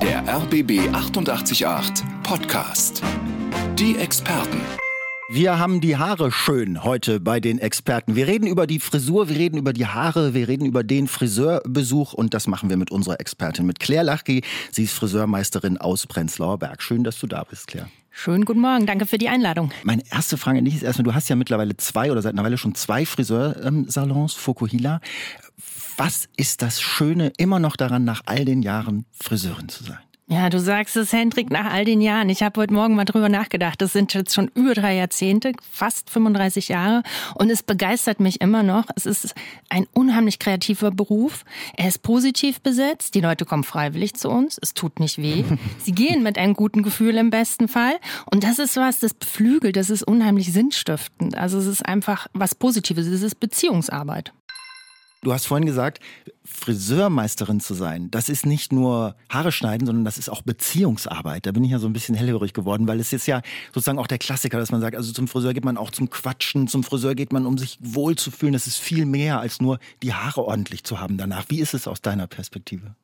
Der RBB 888 Podcast. Die Experten. Wir haben die Haare schön heute bei den Experten. Wir reden über die Frisur, wir reden über die Haare, wir reden über den Friseurbesuch und das machen wir mit unserer Expertin, mit Claire Lachki. Sie ist Friseurmeisterin aus Prenzlauer Berg. Schön, dass du da bist, Claire. Schönen guten Morgen, danke für die Einladung. Meine erste Frage an dich ist erstmal, du hast ja mittlerweile zwei oder seit einer Weile schon zwei Friseursalons, Fokuhila. Was ist das Schöne immer noch daran, nach all den Jahren Friseurin zu sein? Ja, du sagst es, Hendrik, nach all den Jahren. Ich habe heute Morgen mal drüber nachgedacht. Das sind jetzt schon über drei Jahrzehnte, fast 35 Jahre. Und es begeistert mich immer noch. Es ist ein unheimlich kreativer Beruf. Er ist positiv besetzt. Die Leute kommen freiwillig zu uns. Es tut nicht weh. Sie gehen mit einem guten Gefühl im besten Fall. Und das ist was, das beflügelt. Das ist unheimlich sinnstiftend. Also es ist einfach was Positives. Es ist Beziehungsarbeit. Du hast vorhin gesagt, Friseurmeisterin zu sein, das ist nicht nur Haare schneiden, sondern das ist auch Beziehungsarbeit. Da bin ich ja so ein bisschen hellhörig geworden, weil es ist ja sozusagen auch der Klassiker, dass man sagt, also zum Friseur geht man auch zum Quatschen, zum Friseur geht man, um sich wohl zu fühlen. Das ist viel mehr als nur die Haare ordentlich zu haben danach. Wie ist es aus deiner Perspektive?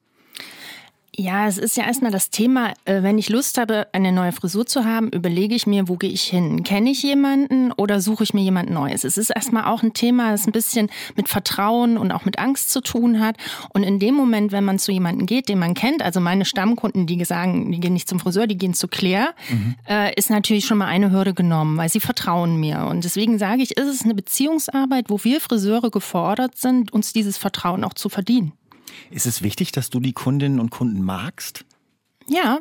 Ja, es ist ja erstmal das Thema, äh, wenn ich Lust habe, eine neue Frisur zu haben, überlege ich mir, wo gehe ich hin? Kenne ich jemanden oder suche ich mir jemand Neues? Es ist erstmal auch ein Thema, das ein bisschen mit Vertrauen und auch mit Angst zu tun hat. Und in dem Moment, wenn man zu jemandem geht, den man kennt, also meine Stammkunden, die sagen, die gehen nicht zum Friseur, die gehen zu Claire, mhm. äh, ist natürlich schon mal eine Hürde genommen, weil sie vertrauen mir. Und deswegen sage ich, ist es eine Beziehungsarbeit, wo wir Friseure gefordert sind, uns dieses Vertrauen auch zu verdienen. Ist es wichtig, dass du die Kundinnen und Kunden magst? Ja,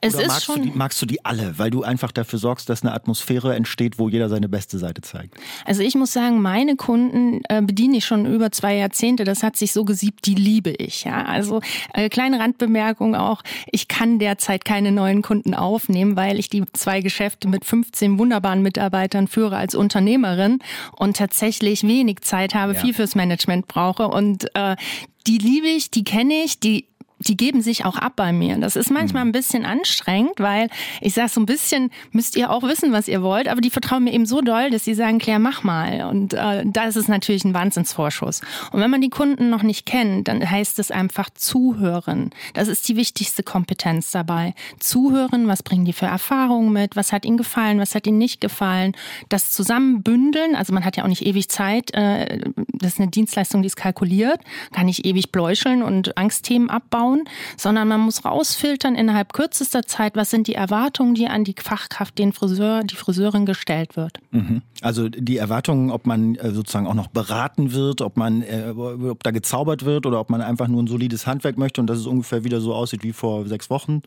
es Oder ist magst, schon du die, magst du die alle, weil du einfach dafür sorgst, dass eine Atmosphäre entsteht, wo jeder seine beste Seite zeigt? Also ich muss sagen, meine Kunden äh, bediene ich schon über zwei Jahrzehnte. Das hat sich so gesiebt, die liebe ich. Ja, also äh, kleine Randbemerkung auch: Ich kann derzeit keine neuen Kunden aufnehmen, weil ich die zwei Geschäfte mit 15 wunderbaren Mitarbeitern führe als Unternehmerin und tatsächlich wenig Zeit habe, ja. viel fürs Management brauche und äh, die liebe ich, die kenne ich, die die geben sich auch ab bei mir. Das ist manchmal mhm. ein bisschen anstrengend, weil ich sage, so ein bisschen müsst ihr auch wissen, was ihr wollt, aber die vertrauen mir eben so doll, dass sie sagen, Claire, mach mal. Und äh, da ist natürlich ein Wahnsinnsvorschuss. Und wenn man die Kunden noch nicht kennt, dann heißt es einfach zuhören. Das ist die wichtigste Kompetenz dabei. Zuhören, was bringen die für Erfahrungen mit, was hat ihnen gefallen, was hat ihnen nicht gefallen. Das zusammenbündeln, also man hat ja auch nicht ewig Zeit, äh, das ist eine Dienstleistung, die ist kalkuliert, kann nicht ewig bläuscheln und Angstthemen abbauen bauen, sondern man muss rausfiltern innerhalb kürzester Zeit, was sind die Erwartungen, die an die Fachkraft, den Friseur, die Friseurin gestellt wird. Mhm. Also die Erwartungen, ob man äh, sozusagen auch noch beraten wird, ob man, äh, ob da gezaubert wird oder ob man einfach nur ein solides Handwerk möchte und dass es ungefähr wieder so aussieht wie vor sechs Wochen.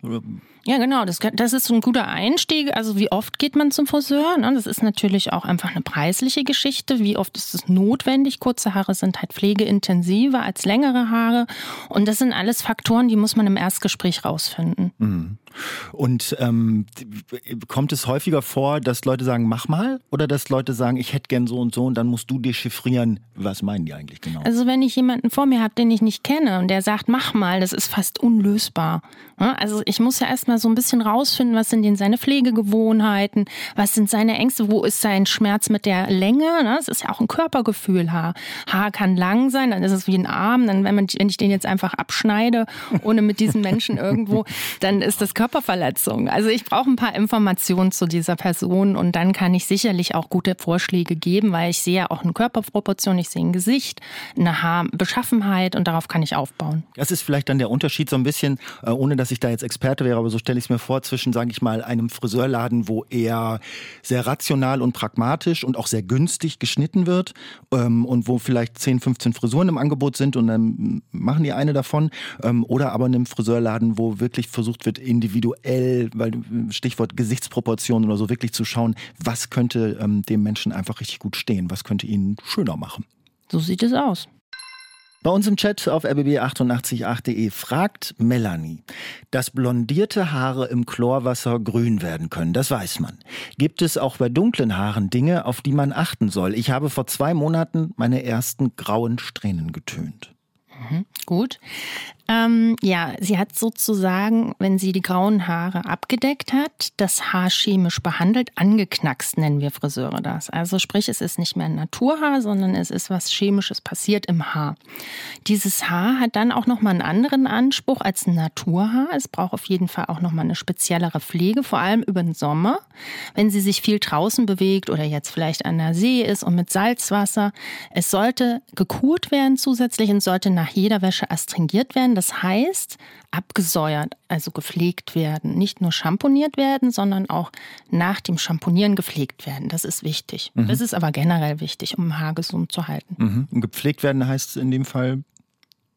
Ja, genau. Das, das ist so ein guter Einstieg. Also wie oft geht man zum Friseur? Ne? Das ist natürlich auch einfach eine preisliche Geschichte. Wie oft ist es notwendig? Kurze Haare sind halt pflegeintensiver als längere Haare. Und das sind alles Faktoren, Faktoren, die muss man im Erstgespräch rausfinden. Mhm. Und ähm, kommt es häufiger vor, dass Leute sagen, mach mal? Oder dass Leute sagen, ich hätte gern so und so und dann musst du dechiffrieren, was meinen die eigentlich genau? Also wenn ich jemanden vor mir habe, den ich nicht kenne und der sagt, mach mal, das ist fast unlösbar. Also ich muss ja erstmal so ein bisschen rausfinden, was sind denn seine Pflegegewohnheiten, was sind seine Ängste, wo ist sein Schmerz mit der Länge? Das ist ja auch ein Körpergefühl. Haar, Haar kann lang sein, dann ist es wie ein Arm. Dann, wenn, man, wenn ich den jetzt einfach abschneide, ohne mit diesen Menschen irgendwo, dann ist das Körperverletzung. Also ich brauche ein paar Informationen zu dieser Person und dann kann ich sicherlich auch gute Vorschläge geben, weil ich sehe ja auch eine Körperproportion, ich sehe ein Gesicht, eine Haarbeschaffenheit und darauf kann ich aufbauen. Das ist vielleicht dann der Unterschied so ein bisschen, äh, ohne dass ich da jetzt Experte wäre, aber so stelle ich es mir vor, zwischen, sage ich mal, einem Friseurladen, wo eher sehr rational und pragmatisch und auch sehr günstig geschnitten wird ähm, und wo vielleicht 10, 15 Frisuren im Angebot sind und dann machen die eine davon ähm, oder aber einem Friseurladen, wo wirklich versucht wird, individuell individuell, weil Stichwort Gesichtsproportionen oder so, wirklich zu schauen, was könnte ähm, dem Menschen einfach richtig gut stehen, was könnte ihn schöner machen. So sieht es aus. Bei uns im Chat auf rbb888.de fragt Melanie, dass blondierte Haare im Chlorwasser grün werden können, das weiß man. Gibt es auch bei dunklen Haaren Dinge, auf die man achten soll? Ich habe vor zwei Monaten meine ersten grauen Strähnen getönt. Mhm, gut. Ähm, ja, sie hat sozusagen, wenn sie die grauen Haare abgedeckt hat, das Haar chemisch behandelt, angeknackst nennen wir Friseure das. Also sprich, es ist nicht mehr ein Naturhaar, sondern es ist was Chemisches passiert im Haar. Dieses Haar hat dann auch nochmal einen anderen Anspruch als ein Naturhaar. Es braucht auf jeden Fall auch nochmal eine speziellere Pflege, vor allem über den Sommer. Wenn sie sich viel draußen bewegt oder jetzt vielleicht an der See ist und mit Salzwasser. Es sollte gekurt werden zusätzlich und sollte nach jeder Wäsche astringiert werden. Das heißt, abgesäuert, also gepflegt werden. Nicht nur schamponiert werden, sondern auch nach dem Schamponieren gepflegt werden. Das ist wichtig. Mhm. Das ist aber generell wichtig, um Haar gesund zu halten. Mhm. Und gepflegt werden heißt in dem Fall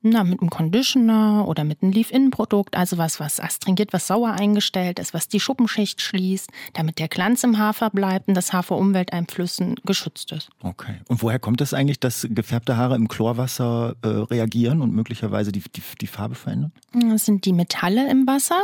na, mit einem Conditioner oder mit einem Leave-In-Produkt, also was, was astringiert, was sauer eingestellt ist, was die Schuppenschicht schließt, damit der Glanz im Haar verbleibt und das Haar vor Umwelteinflüssen geschützt ist. Okay. Und woher kommt es eigentlich, dass gefärbte Haare im Chlorwasser äh, reagieren und möglicherweise die, die, die, Farbe verändern? Das sind die Metalle im Wasser.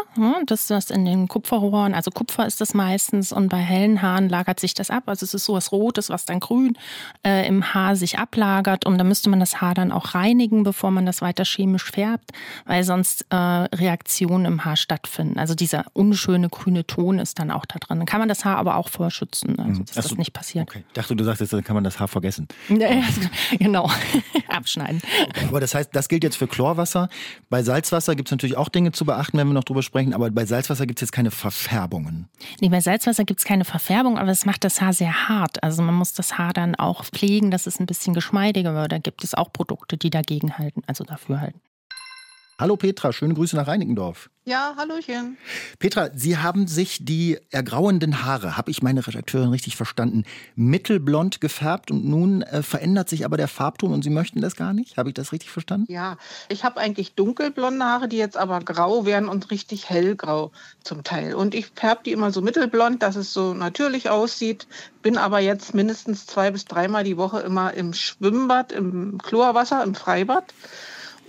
Das, was in den Kupferrohren, also Kupfer ist das meistens und bei hellen Haaren lagert sich das ab. Also es ist so was Rotes, was dann grün äh, im Haar sich ablagert und da müsste man das Haar dann auch reinigen, bevor man das weiter chemisch färbt, weil sonst äh, Reaktionen im Haar stattfinden. Also dieser unschöne grüne Ton ist dann auch da drin. Dann kann man das Haar aber auch vorher schützen, also dass Achso, das nicht passiert. Okay. Ich dachte, du sagst jetzt, dann kann man das Haar vergessen. Ja, genau, abschneiden. Okay. Aber das heißt, das gilt jetzt für Chlorwasser. Bei Salzwasser gibt es natürlich auch Dinge zu beachten, wenn wir noch drüber sprechen, aber bei Salzwasser gibt es jetzt keine Verfärbungen. Nee, bei Salzwasser gibt es keine Verfärbung, aber es macht das Haar sehr hart. Also man muss das Haar dann auch pflegen, dass es ein bisschen geschmeidiger wird. Da gibt es auch Produkte, die dagegen halten, also dafür halten. Hallo Petra, schöne Grüße nach Reinickendorf. Ja, hallöchen. Petra, Sie haben sich die ergrauenden Haare, habe ich meine Redakteurin richtig verstanden, mittelblond gefärbt und nun äh, verändert sich aber der Farbton und Sie möchten das gar nicht? Habe ich das richtig verstanden? Ja, ich habe eigentlich dunkelblonde Haare, die jetzt aber grau werden und richtig hellgrau zum Teil. Und ich färbe die immer so mittelblond, dass es so natürlich aussieht. Bin aber jetzt mindestens zwei bis dreimal die Woche immer im Schwimmbad, im Chlorwasser, im Freibad.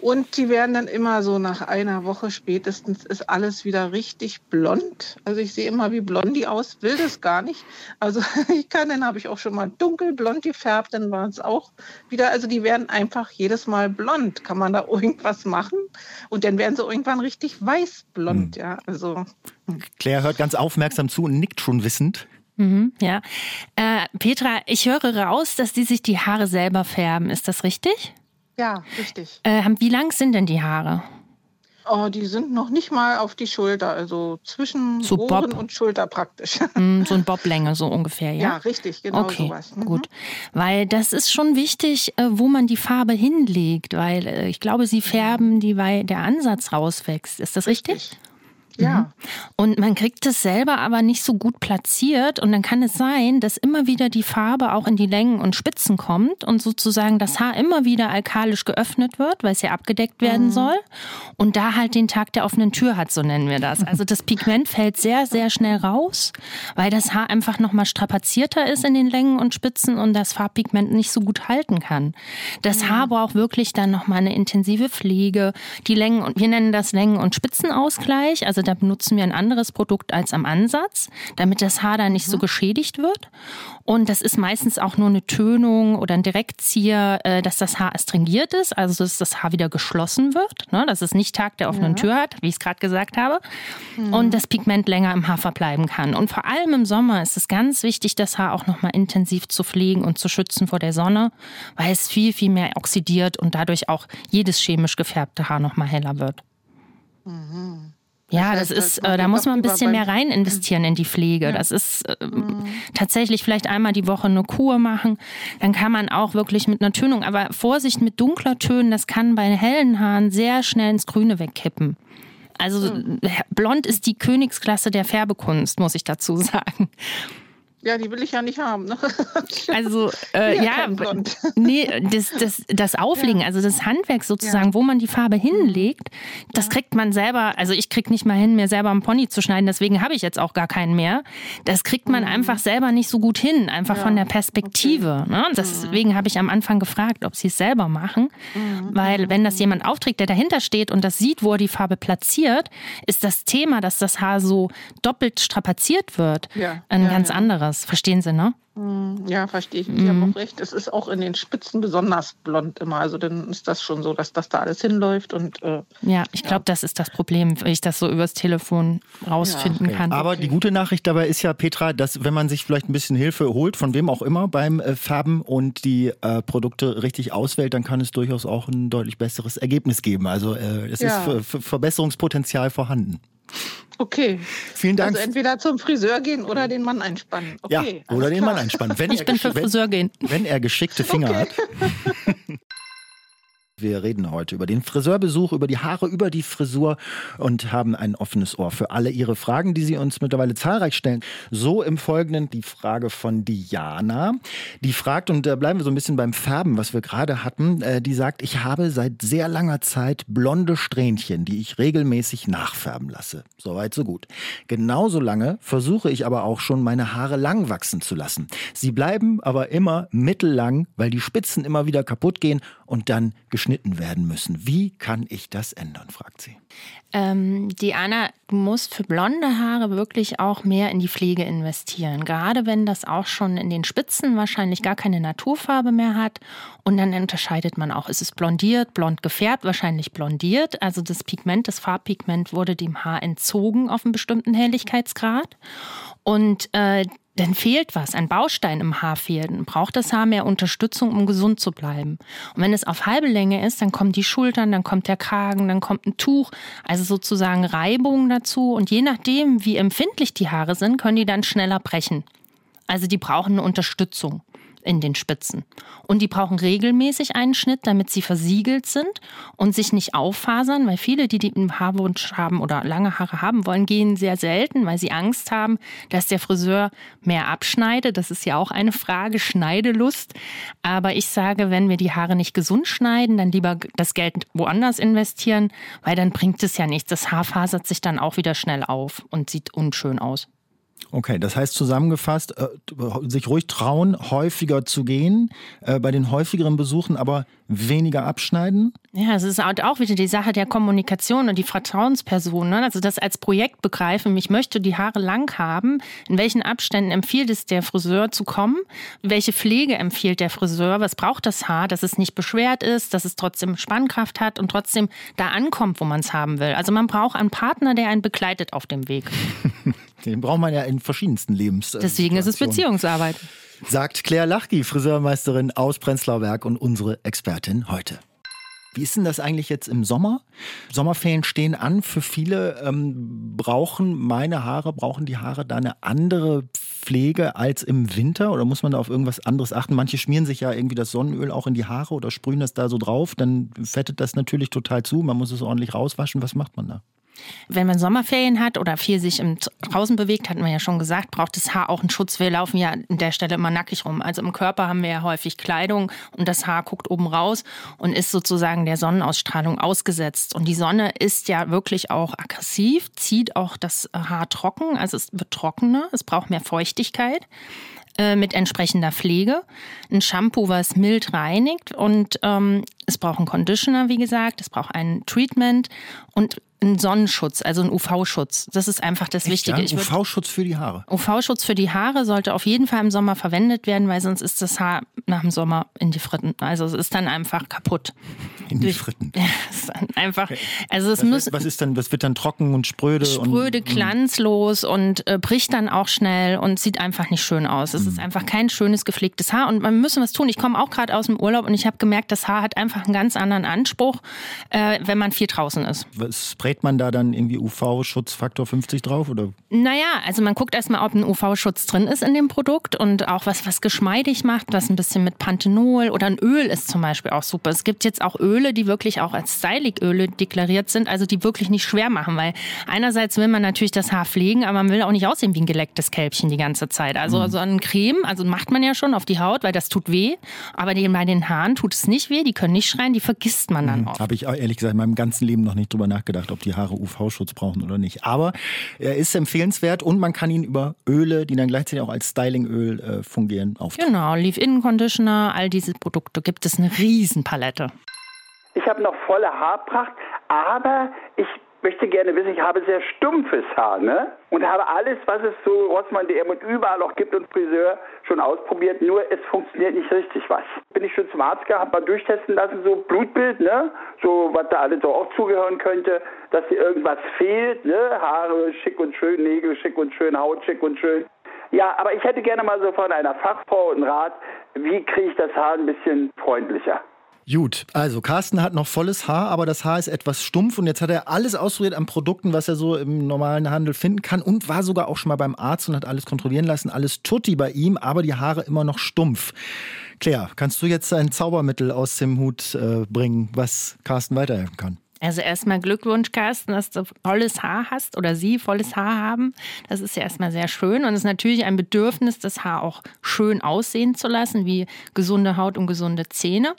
Und die werden dann immer so nach einer Woche spätestens ist alles wieder richtig blond. Also ich sehe immer wie Blondie aus, will das gar nicht. Also ich kann, dann habe ich auch schon mal dunkelblond gefärbt, dann war es auch wieder, also die werden einfach jedes Mal blond. Kann man da irgendwas machen? Und dann werden sie irgendwann richtig weißblond, hm. ja. Also. Claire hört ganz aufmerksam zu und nickt schon wissend. Mhm, ja. Äh, Petra, ich höre raus, dass die sich die Haare selber färben. Ist das richtig? Ja, richtig. Äh, wie lang sind denn die Haare? Oh, die sind noch nicht mal auf die Schulter, also zwischen so Ohren und Schulter praktisch. Mm, so ein Boblänge so ungefähr, ja? Ja, richtig, genau okay, sowas. Mhm. Gut, weil das ist schon wichtig, äh, wo man die Farbe hinlegt, weil äh, ich glaube, sie färben, die, weil der Ansatz rauswächst. Ist das richtig? richtig? Ja. Mhm. Und man kriegt es selber aber nicht so gut platziert und dann kann es sein, dass immer wieder die Farbe auch in die Längen und Spitzen kommt und sozusagen das Haar immer wieder alkalisch geöffnet wird, weil es ja abgedeckt werden mhm. soll und da halt den Tag der offenen Tür hat, so nennen wir das. Also das Pigment fällt sehr, sehr schnell raus, weil das Haar einfach nochmal strapazierter ist in den Längen und Spitzen und das Farbpigment nicht so gut halten kann. Das mhm. Haar braucht wirklich dann nochmal eine intensive Pflege, die Längen und wir nennen das Längen- und Spitzenausgleich, also da benutzen wir ein anderes Produkt als am Ansatz, damit das Haar da nicht so mhm. geschädigt wird. Und das ist meistens auch nur eine Tönung oder ein Direktzieher, äh, dass das Haar astringiert ist, also dass das Haar wieder geschlossen wird, ne? dass es nicht Tag der offenen ja. Tür hat, wie ich es gerade gesagt habe, mhm. und das Pigment länger im Haar verbleiben kann. Und vor allem im Sommer ist es ganz wichtig, das Haar auch nochmal intensiv zu pflegen und zu schützen vor der Sonne, weil es viel, viel mehr oxidiert und dadurch auch jedes chemisch gefärbte Haar nochmal heller wird. Mhm. Ja, das, das ist, äh, da muss man ein bisschen mehr rein investieren in die Pflege. Ja. Das ist äh, mhm. tatsächlich vielleicht einmal die Woche eine Kur machen. Dann kann man auch wirklich mit einer Tönung, aber Vorsicht mit dunkler Tönen, das kann bei hellen Haaren sehr schnell ins Grüne wegkippen. Also mhm. blond ist die Königsklasse der Färbekunst, muss ich dazu sagen. Ja, die will ich ja nicht haben. Ne? Also äh, ja, nee, das, das, das Auflegen, ja. also das Handwerk sozusagen, ja. wo man die Farbe hinlegt, das ja. kriegt man selber, also ich krieg nicht mal hin, mir selber einen Pony zu schneiden, deswegen habe ich jetzt auch gar keinen mehr. Das kriegt man mhm. einfach selber nicht so gut hin, einfach von der Perspektive. Okay. Ne? Deswegen mhm. habe ich am Anfang gefragt, ob sie es selber machen, mhm. weil wenn das jemand aufträgt, der dahinter steht und das sieht, wo er die Farbe platziert, ist das Thema, dass das Haar so doppelt strapaziert wird, ein ganz anderes anderes. Verstehen Sie, ne? Hm, ja, verstehe ich. Sie mhm. haben auch recht. Es ist auch in den Spitzen besonders blond immer. Also dann ist das schon so, dass das da alles hinläuft. Und, äh, ja, ich glaube, ja. das ist das Problem, wenn ich das so übers Telefon rausfinden ja. kann. Aber okay. die gute Nachricht dabei ist ja, Petra, dass wenn man sich vielleicht ein bisschen Hilfe holt, von wem auch immer beim äh, Färben und die äh, Produkte richtig auswählt, dann kann es durchaus auch ein deutlich besseres Ergebnis geben. Also äh, es ja. ist Verbesserungspotenzial vorhanden. Okay. Vielen Dank. Also entweder zum Friseur gehen oder den Mann einspannen. Okay, ja, oder den Mann einspannen. Wenn ich bin für Friseur gehen. Wenn er geschickte Finger okay. hat. Wir reden heute über den Friseurbesuch, über die Haare, über die Frisur und haben ein offenes Ohr für alle Ihre Fragen, die Sie uns mittlerweile zahlreich stellen. So im Folgenden die Frage von Diana. Die fragt, und da bleiben wir so ein bisschen beim Färben, was wir gerade hatten. Äh, die sagt, ich habe seit sehr langer Zeit blonde Strähnchen, die ich regelmäßig nachfärben lasse. Soweit, so gut. Genauso lange versuche ich aber auch schon, meine Haare lang wachsen zu lassen. Sie bleiben aber immer mittellang, weil die Spitzen immer wieder kaputt gehen und dann geschnitten werden müssen. Wie kann ich das ändern, fragt sie. Ähm, Diana, du musst für blonde Haare wirklich auch mehr in die Pflege investieren. Gerade wenn das auch schon in den Spitzen wahrscheinlich gar keine Naturfarbe mehr hat. Und dann unterscheidet man auch, ist es blondiert, blond gefärbt, wahrscheinlich blondiert. Also das Pigment, das Farbpigment wurde dem Haar entzogen auf einen bestimmten Helligkeitsgrad. Und äh, dann fehlt was, ein Baustein im Haar fehlt, dann braucht das Haar mehr Unterstützung, um gesund zu bleiben. Und wenn es auf halbe Länge ist, dann kommen die Schultern, dann kommt der Kragen, dann kommt ein Tuch, also sozusagen Reibung dazu. Und je nachdem, wie empfindlich die Haare sind, können die dann schneller brechen. Also die brauchen eine Unterstützung in den Spitzen. Und die brauchen regelmäßig einen Schnitt, damit sie versiegelt sind und sich nicht auffasern, weil viele, die den Haarwunsch haben oder lange Haare haben wollen, gehen sehr selten, weil sie Angst haben, dass der Friseur mehr abschneidet. Das ist ja auch eine Frage, Schneidelust. Aber ich sage, wenn wir die Haare nicht gesund schneiden, dann lieber das Geld woanders investieren, weil dann bringt es ja nichts. Das Haar fasert sich dann auch wieder schnell auf und sieht unschön aus. Okay, das heißt zusammengefasst, äh, sich ruhig trauen, häufiger zu gehen, äh, bei den häufigeren Besuchen aber weniger abschneiden? Ja, es ist auch wieder die Sache der Kommunikation und die Vertrauensperson. Ne? Also das als Projekt begreifen, ich möchte die Haare lang haben, in welchen Abständen empfiehlt es der Friseur zu kommen, welche Pflege empfiehlt der Friseur, was braucht das Haar, dass es nicht beschwert ist, dass es trotzdem Spannkraft hat und trotzdem da ankommt, wo man es haben will. Also man braucht einen Partner, der einen begleitet auf dem Weg. Den braucht man ja in verschiedensten Lebens. Deswegen ist es Beziehungsarbeit. Sagt Claire Lachki, Friseurmeisterin aus Prenzlauer Berg und unsere Expertin heute. Wie ist denn das eigentlich jetzt im Sommer? Sommerferien stehen an. Für viele ähm, brauchen meine Haare, brauchen die Haare da eine andere Pflege als im Winter? Oder muss man da auf irgendwas anderes achten? Manche schmieren sich ja irgendwie das Sonnenöl auch in die Haare oder sprühen das da so drauf. Dann fettet das natürlich total zu. Man muss es ordentlich rauswaschen. Was macht man da? Wenn man Sommerferien hat oder viel sich im draußen bewegt, hatten wir ja schon gesagt, braucht das Haar auch einen Schutz. Wir laufen ja an der Stelle immer nackig rum. Also im Körper haben wir ja häufig Kleidung und das Haar guckt oben raus und ist sozusagen der Sonnenausstrahlung ausgesetzt. Und die Sonne ist ja wirklich auch aggressiv, zieht auch das Haar trocken, also es wird trockener, es braucht mehr Feuchtigkeit äh, mit entsprechender Pflege. Ein Shampoo, was mild reinigt und ähm, es braucht einen Conditioner, wie gesagt, es braucht ein Treatment und ein Sonnenschutz, also ein UV-Schutz. Das ist einfach das Echt, Wichtige. Ja? UV-Schutz für die Haare. UV-Schutz für die Haare sollte auf jeden Fall im Sommer verwendet werden, weil sonst ist das Haar nach dem Sommer in die Fritten. Also es ist dann einfach kaputt. In die Fritten. Ja, es ist einfach. Also es was, muss. Was ist dann? Das wird dann trocken und spröde. Spröde, und, glanzlos und äh, bricht dann auch schnell und sieht einfach nicht schön aus. Es mhm. ist einfach kein schönes gepflegtes Haar und man müssen was tun. Ich komme auch gerade aus dem Urlaub und ich habe gemerkt, das Haar hat einfach einen ganz anderen Anspruch, äh, wenn man viel draußen ist. Was sprayt man da dann irgendwie UV-Schutzfaktor 50 drauf? Oder? Naja, also man guckt erstmal, ob ein UV-Schutz drin ist in dem Produkt und auch was, was geschmeidig macht, was ein bisschen mit Panthenol oder ein Öl ist zum Beispiel auch super. Es gibt jetzt auch Öle, die wirklich auch als Styling-Öle deklariert sind, also die wirklich nicht schwer machen, weil einerseits will man natürlich das Haar pflegen, aber man will auch nicht aussehen wie ein gelecktes Kälbchen die ganze Zeit. Also mhm. so ein Creme, also macht man ja schon auf die Haut, weil das tut weh, aber bei den Haaren tut es nicht weh, die können nicht schreien, die vergisst man dann mhm. auch. Habe ich ehrlich gesagt in meinem ganzen Leben noch nicht drüber nachgedacht, ob die Haare UV-Schutz brauchen oder nicht. Aber er ist empfehlenswert und man kann ihn über Öle, die dann gleichzeitig auch als Stylingöl äh, fungieren, auftragen. Genau, Leave-In-Conditioner, all diese Produkte gibt es eine Riesenpalette. Ich habe noch volle Haarpracht, aber ich möchte gerne wissen, ich habe sehr stumpfes Haar, ne? Und habe alles, was es so Rossmann DM und überall auch gibt und Friseur schon ausprobiert, nur es funktioniert nicht richtig was. Bin ich schon zum Arzt gegangen, habe mal durchtesten lassen, so Blutbild, ne? So, was da alles so auch zugehören könnte, dass hier irgendwas fehlt, ne? Haare schick und schön, Nägel schick und schön, Haut schick und schön. Ja, aber ich hätte gerne mal so von einer Fachfrau einen Rat, wie kriege ich das Haar ein bisschen freundlicher? Gut, also Carsten hat noch volles Haar, aber das Haar ist etwas stumpf und jetzt hat er alles ausprobiert an Produkten, was er so im normalen Handel finden kann und war sogar auch schon mal beim Arzt und hat alles kontrollieren lassen. Alles tutti bei ihm, aber die Haare immer noch stumpf. Claire, kannst du jetzt ein Zaubermittel aus dem Hut äh, bringen, was Carsten weiterhelfen kann? Also erstmal Glückwunsch, Carsten, dass du volles Haar hast oder sie volles Haar haben. Das ist ja erstmal sehr schön und es ist natürlich ein Bedürfnis, das Haar auch schön aussehen zu lassen, wie gesunde Haut und gesunde Zähne.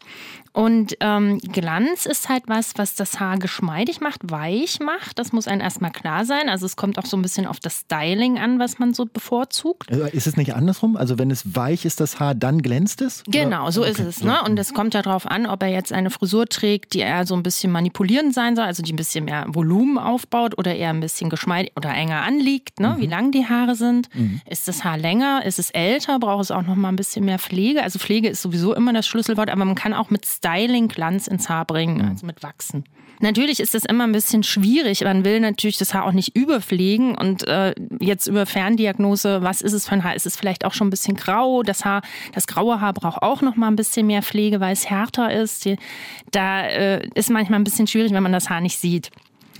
Und ähm, Glanz ist halt was, was das Haar geschmeidig macht, weich macht. Das muss einem erstmal klar sein. Also es kommt auch so ein bisschen auf das Styling an, was man so bevorzugt. Also ist es nicht andersrum? Also wenn es weich ist, das Haar, dann glänzt es? Genau, so okay. ist es. Ne? Und es kommt ja darauf an, ob er jetzt eine Frisur trägt, die eher so ein bisschen manipulierend sein soll, also die ein bisschen mehr Volumen aufbaut oder eher ein bisschen geschmeidig oder enger anliegt, ne? Mhm. wie lang die Haare sind. Mhm. Ist das Haar länger? Ist es älter? Braucht es auch noch mal ein bisschen mehr Pflege? Also Pflege ist sowieso immer das Schlüsselwort, aber man kann auch mit Styling Glanz ins Haar bringen, mhm. also mit Wachsen. Natürlich ist das immer ein bisschen schwierig. Man will natürlich das Haar auch nicht überpflegen und äh, jetzt über Ferndiagnose, was ist es für ein Haar? Ist es vielleicht auch schon ein bisschen grau? Das Haar, das graue Haar braucht auch noch mal ein bisschen mehr Pflege, weil es härter ist. Da äh, ist manchmal ein bisschen schwierig, wenn man das Haar nicht sieht.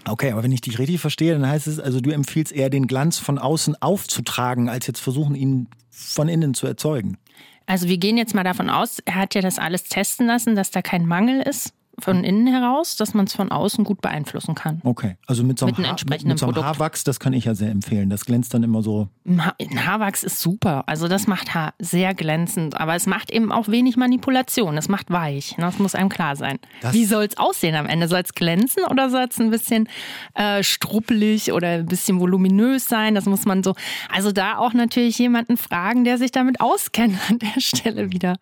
Okay, aber wenn ich dich richtig verstehe, dann heißt es also, du empfiehlst eher den Glanz von außen aufzutragen, als jetzt versuchen, ihn von innen zu erzeugen. Also wir gehen jetzt mal davon aus, er hat ja das alles testen lassen, dass da kein Mangel ist von innen heraus, dass man es von außen gut beeinflussen kann. Okay, also mit so einem, mit Haar, mit, mit so einem Haarwachs, das kann ich ja sehr empfehlen. Das glänzt dann immer so. Ein Haarwachs ist super. Also das macht Haar sehr glänzend, aber es macht eben auch wenig Manipulation. Es macht weich. Das muss einem klar sein. Das Wie soll es aussehen am Ende? Soll es glänzen oder soll es ein bisschen äh, struppelig oder ein bisschen voluminös sein? Das muss man so. Also da auch natürlich jemanden fragen, der sich damit auskennt an der Stelle wieder.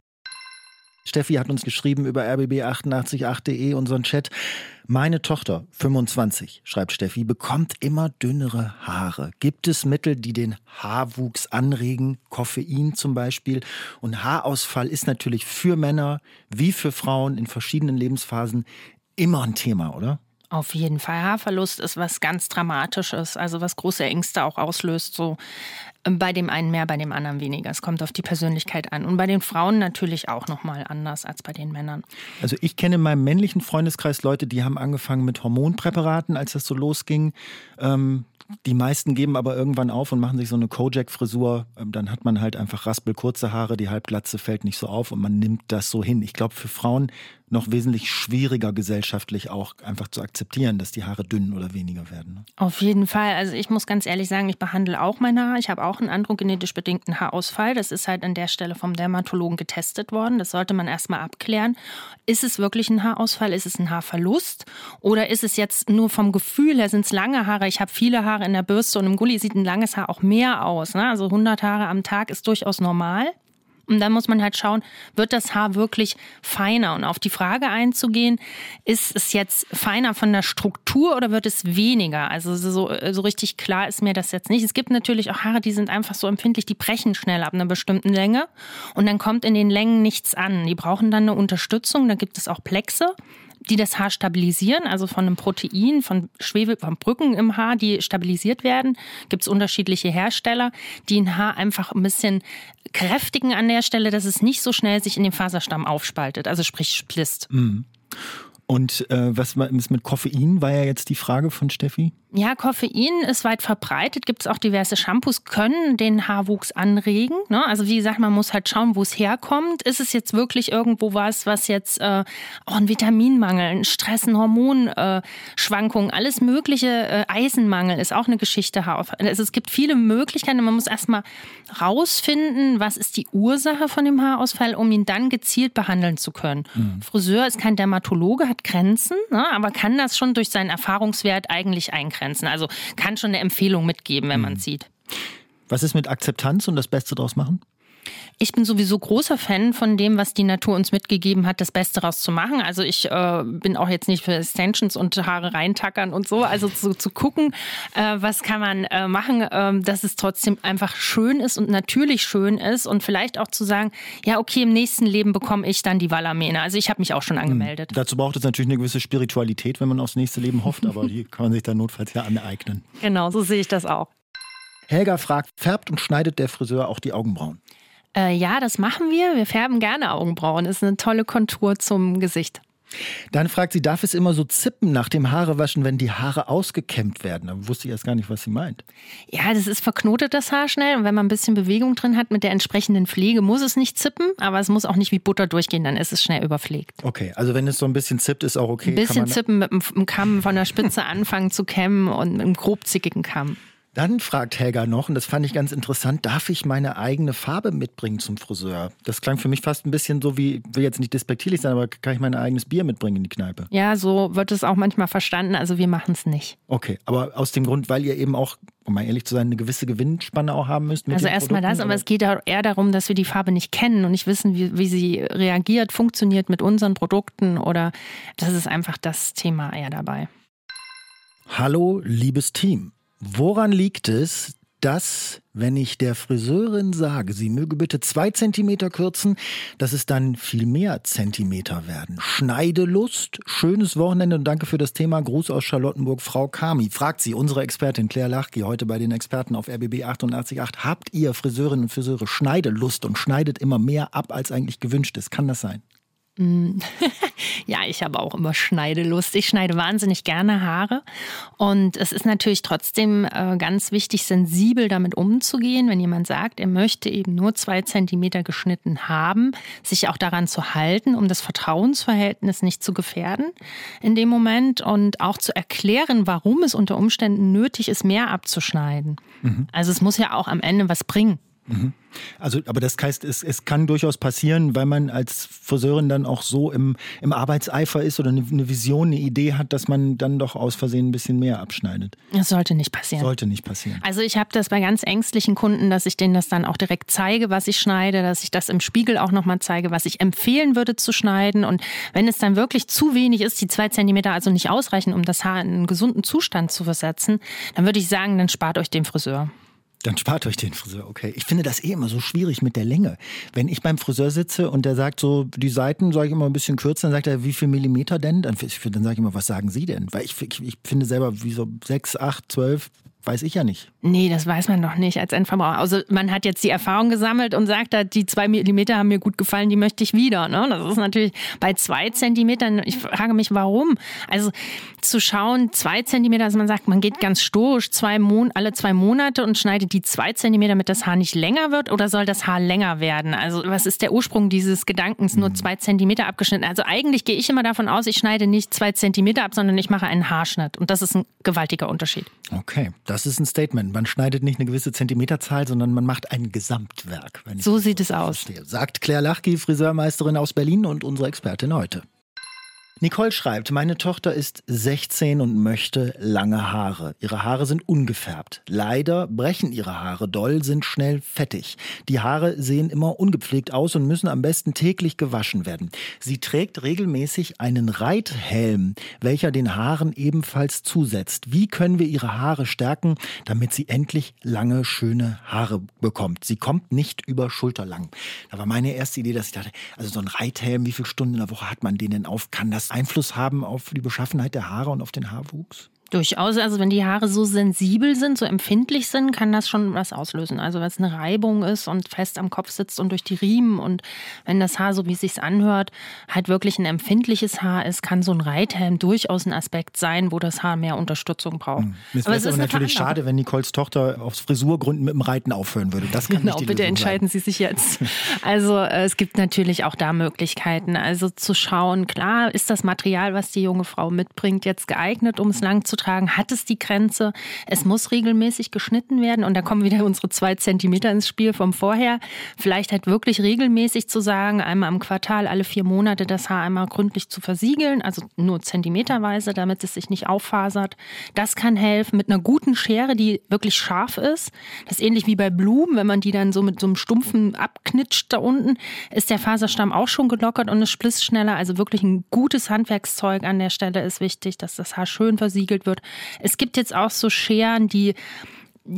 Steffi hat uns geschrieben über rbb888.de, unseren Chat. Meine Tochter, 25, schreibt Steffi, bekommt immer dünnere Haare. Gibt es Mittel, die den Haarwuchs anregen? Koffein zum Beispiel. Und Haarausfall ist natürlich für Männer wie für Frauen in verschiedenen Lebensphasen immer ein Thema, oder? Auf jeden Fall. Haarverlust ist was ganz Dramatisches, also was große Ängste auch auslöst. So bei dem einen mehr, bei dem anderen weniger. Es kommt auf die Persönlichkeit an. Und bei den Frauen natürlich auch nochmal anders als bei den Männern. Also ich kenne in meinem männlichen Freundeskreis Leute, die haben angefangen mit Hormonpräparaten, als das so losging. Ähm, die meisten geben aber irgendwann auf und machen sich so eine Kojak-Frisur. Ähm, dann hat man halt einfach raspelkurze Haare, die Halbglatze fällt nicht so auf und man nimmt das so hin. Ich glaube, für Frauen noch wesentlich schwieriger gesellschaftlich auch einfach zu akzeptieren, dass die Haare dünn oder weniger werden. Ne? Auf jeden Fall. Also ich muss ganz ehrlich sagen, ich behandle auch meine Haare. Ich habe auch einen androgenetisch bedingten Haarausfall. Das ist halt an der Stelle vom Dermatologen getestet worden. Das sollte man erstmal abklären. Ist es wirklich ein Haarausfall? Ist es ein Haarverlust? Oder ist es jetzt nur vom Gefühl her, sind es lange Haare? Ich habe viele Haare in der Bürste und im Gully sieht ein langes Haar auch mehr aus. Ne? Also 100 Haare am Tag ist durchaus normal. Und dann muss man halt schauen, wird das Haar wirklich feiner? Und auf die Frage einzugehen, ist es jetzt feiner von der Struktur oder wird es weniger? Also so, so richtig klar ist mir das jetzt nicht. Es gibt natürlich auch Haare, die sind einfach so empfindlich, die brechen schnell ab einer bestimmten Länge und dann kommt in den Längen nichts an. Die brauchen dann eine Unterstützung. Da gibt es auch Plexe die das Haar stabilisieren, also von einem Protein, von Schwefel, von Brücken im Haar, die stabilisiert werden. Gibt es unterschiedliche Hersteller, die ein Haar einfach ein bisschen kräftigen an der Stelle, dass es nicht so schnell sich in den Faserstamm aufspaltet, also sprich splitzt. Mhm. Und äh, was ist mit Koffein, war ja jetzt die Frage von Steffi. Ja, Koffein ist weit verbreitet. Gibt es auch diverse Shampoos, können den Haarwuchs anregen. Ne? Also wie gesagt, man muss halt schauen, wo es herkommt. Ist es jetzt wirklich irgendwo was, was jetzt äh, auch ein Vitaminmangel, ein Stress, ein Hormonschwankungen, äh, alles mögliche, äh, Eisenmangel ist auch eine Geschichte. Also es gibt viele Möglichkeiten. Man muss erstmal rausfinden, was ist die Ursache von dem Haarausfall, um ihn dann gezielt behandeln zu können. Mhm. Friseur ist kein Dermatologe, hat Grenzen, ne? aber kann das schon durch seinen Erfahrungswert eigentlich eingrenzen. Also kann schon eine Empfehlung mitgeben, wenn man es mhm. sieht. Was ist mit Akzeptanz und das Beste draus machen? Ich bin sowieso großer Fan von dem, was die Natur uns mitgegeben hat, das Beste daraus zu machen. Also ich äh, bin auch jetzt nicht für Extensions und Haare reintackern und so. Also zu, zu gucken, äh, was kann man äh, machen, ähm, dass es trotzdem einfach schön ist und natürlich schön ist und vielleicht auch zu sagen, ja okay, im nächsten Leben bekomme ich dann die Wallermähne. Also ich habe mich auch schon angemeldet. Mhm. Dazu braucht es natürlich eine gewisse Spiritualität, wenn man aufs nächste Leben hofft, aber die kann man sich dann notfalls ja aneignen. Genau, so sehe ich das auch. Helga fragt, färbt und schneidet der Friseur auch die Augenbrauen? Äh, ja, das machen wir. Wir färben gerne Augenbrauen. Ist eine tolle Kontur zum Gesicht. Dann fragt sie, darf es immer so zippen nach dem Haarewaschen, wenn die Haare ausgekämmt werden? Da wusste ich erst gar nicht, was sie meint. Ja, das ist verknotet das Haar schnell und wenn man ein bisschen Bewegung drin hat mit der entsprechenden Pflege, muss es nicht zippen, aber es muss auch nicht wie Butter durchgehen, dann ist es schnell überpflegt. Okay, also wenn es so ein bisschen zippt, ist auch okay. Ein bisschen zippen mit einem Kamm von der Spitze anfangen zu kämmen und mit einem grobzickigen Kamm. Dann fragt Helga noch, und das fand ich ganz interessant, darf ich meine eigene Farbe mitbringen zum Friseur? Das klang für mich fast ein bisschen so wie, will jetzt nicht despektierlich sein, aber kann ich mein eigenes Bier mitbringen in die Kneipe? Ja, so wird es auch manchmal verstanden. Also wir machen es nicht. Okay, aber aus dem Grund, weil ihr eben auch, um mal ehrlich zu sein, eine gewisse Gewinnspanne auch haben müsst. also erstmal das, aber es geht eher darum, dass wir die Farbe nicht kennen und nicht wissen, wie, wie sie reagiert, funktioniert mit unseren Produkten oder das ist einfach das Thema eher dabei. Hallo, liebes Team. Woran liegt es, dass, wenn ich der Friseurin sage, sie möge bitte zwei Zentimeter kürzen, dass es dann viel mehr Zentimeter werden? Schneidelust, schönes Wochenende und danke für das Thema. Gruß aus Charlottenburg, Frau Kami. Fragt sie, unsere Expertin Claire Lachki, heute bei den Experten auf RBB 88.8. Habt ihr Friseurinnen und Friseure Schneidelust und schneidet immer mehr ab, als eigentlich gewünscht ist? Kann das sein? Ja, ich habe auch immer Schneidelust. Ich schneide wahnsinnig gerne Haare. Und es ist natürlich trotzdem äh, ganz wichtig, sensibel damit umzugehen. Wenn jemand sagt, er möchte eben nur zwei Zentimeter geschnitten haben, sich auch daran zu halten, um das Vertrauensverhältnis nicht zu gefährden in dem Moment und auch zu erklären, warum es unter Umständen nötig ist, mehr abzuschneiden. Mhm. Also es muss ja auch am Ende was bringen. Mhm. Also, aber das heißt, es, es kann durchaus passieren, weil man als Friseurin dann auch so im, im Arbeitseifer ist oder eine, eine Vision, eine Idee hat, dass man dann doch aus Versehen ein bisschen mehr abschneidet. Das sollte nicht passieren. Sollte nicht passieren. Also ich habe das bei ganz ängstlichen Kunden, dass ich denen das dann auch direkt zeige, was ich schneide, dass ich das im Spiegel auch nochmal zeige, was ich empfehlen würde zu schneiden. Und wenn es dann wirklich zu wenig ist, die zwei Zentimeter also nicht ausreichen, um das Haar in einen gesunden Zustand zu versetzen, dann würde ich sagen, dann spart euch den Friseur. Dann spart euch den Friseur, okay. Ich finde das eh immer so schwierig mit der Länge. Wenn ich beim Friseur sitze und der sagt so, die Seiten sage ich immer ein bisschen kürzer, dann sagt er, wie viel Millimeter denn? Dann, dann sage ich immer, was sagen Sie denn? Weil ich, ich, ich finde selber, wie so sechs, acht, zwölf, Weiß ich ja nicht. Nee, das weiß man noch nicht als Endverbraucher. Also man hat jetzt die Erfahrung gesammelt und sagt, die zwei Millimeter haben mir gut gefallen, die möchte ich wieder. Ne? Das ist natürlich bei zwei Zentimetern, ich frage mich, warum? Also zu schauen, zwei Zentimeter, also man sagt, man geht ganz stoisch zwei Mon alle zwei Monate und schneidet die zwei Zentimeter, damit das Haar nicht länger wird oder soll das Haar länger werden? Also was ist der Ursprung dieses Gedankens, nur zwei Zentimeter abgeschnitten? Also eigentlich gehe ich immer davon aus, ich schneide nicht zwei Zentimeter ab, sondern ich mache einen Haarschnitt. Und das ist ein gewaltiger Unterschied. Okay, das ist ein Statement. Man schneidet nicht eine gewisse Zentimeterzahl, sondern man macht ein Gesamtwerk. so sieht es aus. Verstehe. Sagt Claire Lachki, Friseurmeisterin aus Berlin und unsere Expertin heute. Nicole schreibt, meine Tochter ist 16 und möchte lange Haare. Ihre Haare sind ungefärbt. Leider brechen ihre Haare doll, sind schnell fettig. Die Haare sehen immer ungepflegt aus und müssen am besten täglich gewaschen werden. Sie trägt regelmäßig einen Reithelm, welcher den Haaren ebenfalls zusetzt. Wie können wir ihre Haare stärken, damit sie endlich lange, schöne Haare bekommt? Sie kommt nicht über Schulterlang. Da war meine erste Idee, dass ich dachte, also so ein Reithelm, wie viele Stunden in der Woche hat man den denn auf? Kann das Einfluss haben auf die Beschaffenheit der Haare und auf den Haarwuchs? Durchaus, also wenn die Haare so sensibel sind, so empfindlich sind, kann das schon was auslösen. Also wenn es eine Reibung ist und fest am Kopf sitzt und durch die Riemen und wenn das Haar, so wie es sich anhört, halt wirklich ein empfindliches Haar ist, kann so ein Reithelm durchaus ein Aspekt sein, wo das Haar mehr Unterstützung braucht. Hm. Es aber es ist aber natürlich schade, wenn Nicoles Tochter aus Frisurgründen mit dem Reiten aufhören würde. Das kann genau, nicht bitte entscheiden Sie sich jetzt. Also äh, es gibt natürlich auch da Möglichkeiten. Also zu schauen, klar, ist das Material, was die junge Frau mitbringt, jetzt geeignet, um es lang zu tragen? Hat es die Grenze? Es muss regelmäßig geschnitten werden und da kommen wieder unsere zwei Zentimeter ins Spiel vom vorher. Vielleicht halt wirklich regelmäßig zu sagen, einmal im Quartal, alle vier Monate das Haar einmal gründlich zu versiegeln, also nur zentimeterweise, damit es sich nicht auffasert. Das kann helfen mit einer guten Schere, die wirklich scharf ist. Das ist ähnlich wie bei Blumen, wenn man die dann so mit so einem stumpfen abknitscht da unten, ist der Faserstamm auch schon gelockert und es splitzt schneller. Also wirklich ein gutes Handwerkszeug an der Stelle ist wichtig, dass das Haar schön versiegelt wird. Es gibt jetzt auch so Scheren, die